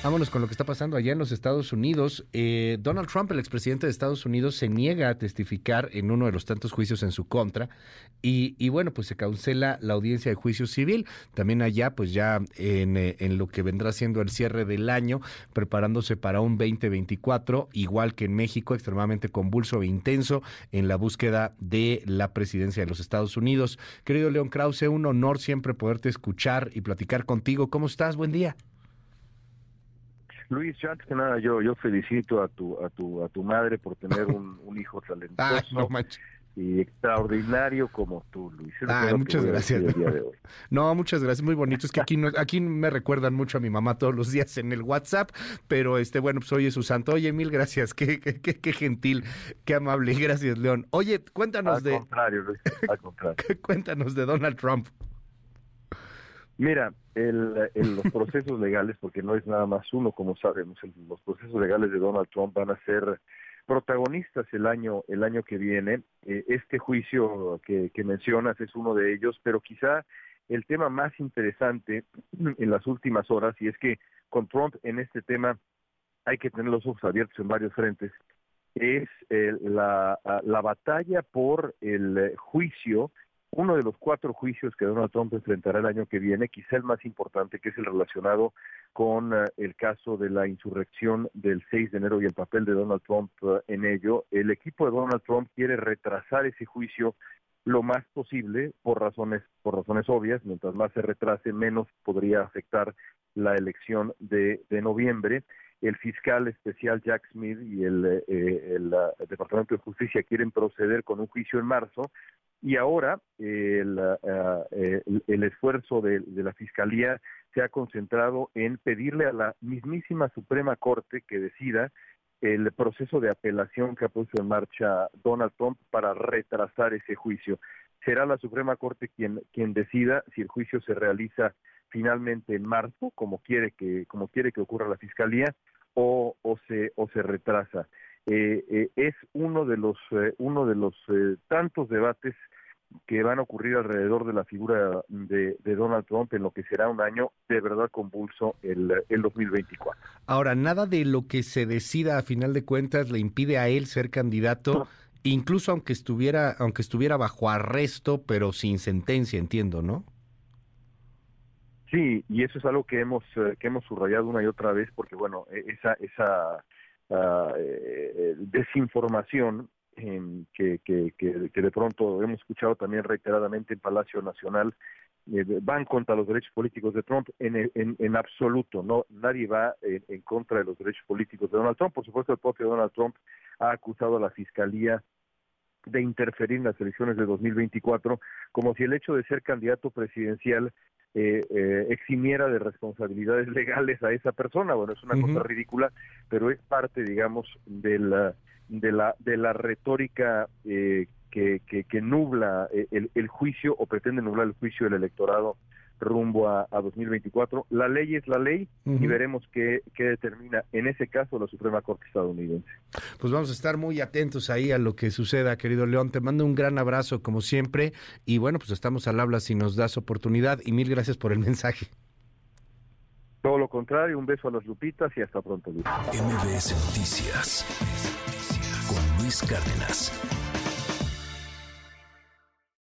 Vámonos con lo que está pasando allá en los Estados Unidos. Eh, Donald Trump, el expresidente de Estados Unidos, se niega a testificar en uno de los tantos juicios en su contra y, bueno, pues se cancela la audiencia de juicio civil. También allá, pues ya en, eh, en, lo que vendrá siendo el cierre del año, preparándose para un 2024, igual que en México, extremadamente convulso e intenso en la búsqueda de la presidencia de los Estados Unidos. Querido León Krause, un honor siempre poderte escuchar y platicar contigo. ¿Cómo estás? Buen día. Luis, ya antes que nada, yo, yo felicito a tu, a tu, a tu madre por tener un, hijo talentoso. y extraordinario como tú, Luis. Ah, muchas gracias. No, muchas gracias, muy bonito. Es que aquí no, aquí me recuerdan mucho a mi mamá todos los días en el WhatsApp, pero este, bueno, pues hoy es su santo. Oye, mil gracias, qué, qué, qué, gentil, qué amable. Gracias, León. Oye, cuéntanos al de. Contrario, Luis, al contrario. cuéntanos de Donald Trump. Mira, el, los procesos legales, porque no es nada más uno, como sabemos, los procesos legales de Donald Trump van a ser protagonistas el año el año que viene. Eh, este juicio que, mencionas es uno de ellos, pero quizá el tema más interesante en las últimas horas, y es que con Trump en este tema hay que tener los ojos abiertos en varios frentes, es la, la batalla por el juicio uno de los cuatro juicios que Donald Trump enfrentará el año que viene, quizá el más importante, que es el relacionado con eh, el caso de la insurrección del 6 de enero y el papel de Donald Trump eh, en ello. El equipo de Donald Trump quiere retrasar ese juicio lo más posible por razones por razones obvias. Mientras más se retrase, menos podría afectar la elección de, de noviembre el fiscal especial Jack Smith y el, eh, el, Departamento de Justicia quieren proceder con un juicio en marzo y ahora el, eh, el, esfuerzo de, la Fiscalía se ha concentrado en pedirle a la mismísima Suprema Corte que decida el proceso de apelación que ha puesto en marcha Donald Trump para retrasar ese juicio. Será la Suprema Corte quien, quien decida si el juicio se realiza finalmente en marzo, como quiere que, como quiere que ocurra la Fiscalía, o, o, se, o se retrasa. Eh, eh, es uno de los, eh, uno de los tantos debates que van a ocurrir alrededor de la figura de, Donald Trump en lo que será un año de verdad convulso el, el 2024. Ahora, nada de lo que se decida a final de cuentas le impide a él ser candidato, incluso aunque estuviera, aunque estuviera bajo arresto, pero sin sentencia, entiendo, ¿no? Sí, y eso es algo que hemos que hemos subrayado una y otra vez, porque bueno, e, esa esa uh, desinformación que, que, que, de pronto hemos escuchado también reiteradamente en Palacio Nacional eh, van contra los derechos políticos de Trump en, en, en absoluto, no nadie va en, contra de los derechos políticos de Donald Trump. Por supuesto, el propio Donald Trump ha acusado a la Fiscalía de interferir en las elecciones de 2024, como si el hecho de ser candidato presidencial eh, eh, eximiera de responsabilidades legales a esa persona. Bueno, es una cosa ridícula, pero es parte, digamos, de la de la, de la retórica eh, que, que, nubla eh, el, el, juicio o pretende nublar el juicio del electorado rumbo a, a 2024. La ley es la ley y veremos qué, qué, determina en ese caso la Suprema Corte estadounidense. Pues vamos a estar muy atentos ahí a lo que suceda, querido León. Te mando un gran abrazo como siempre y bueno, pues estamos al habla si nos das oportunidad y mil gracias por el mensaje. Todo lo contrario, un beso a los Lupitas y hasta pronto. Luis. MBS Noticias con Luis Cárdenas.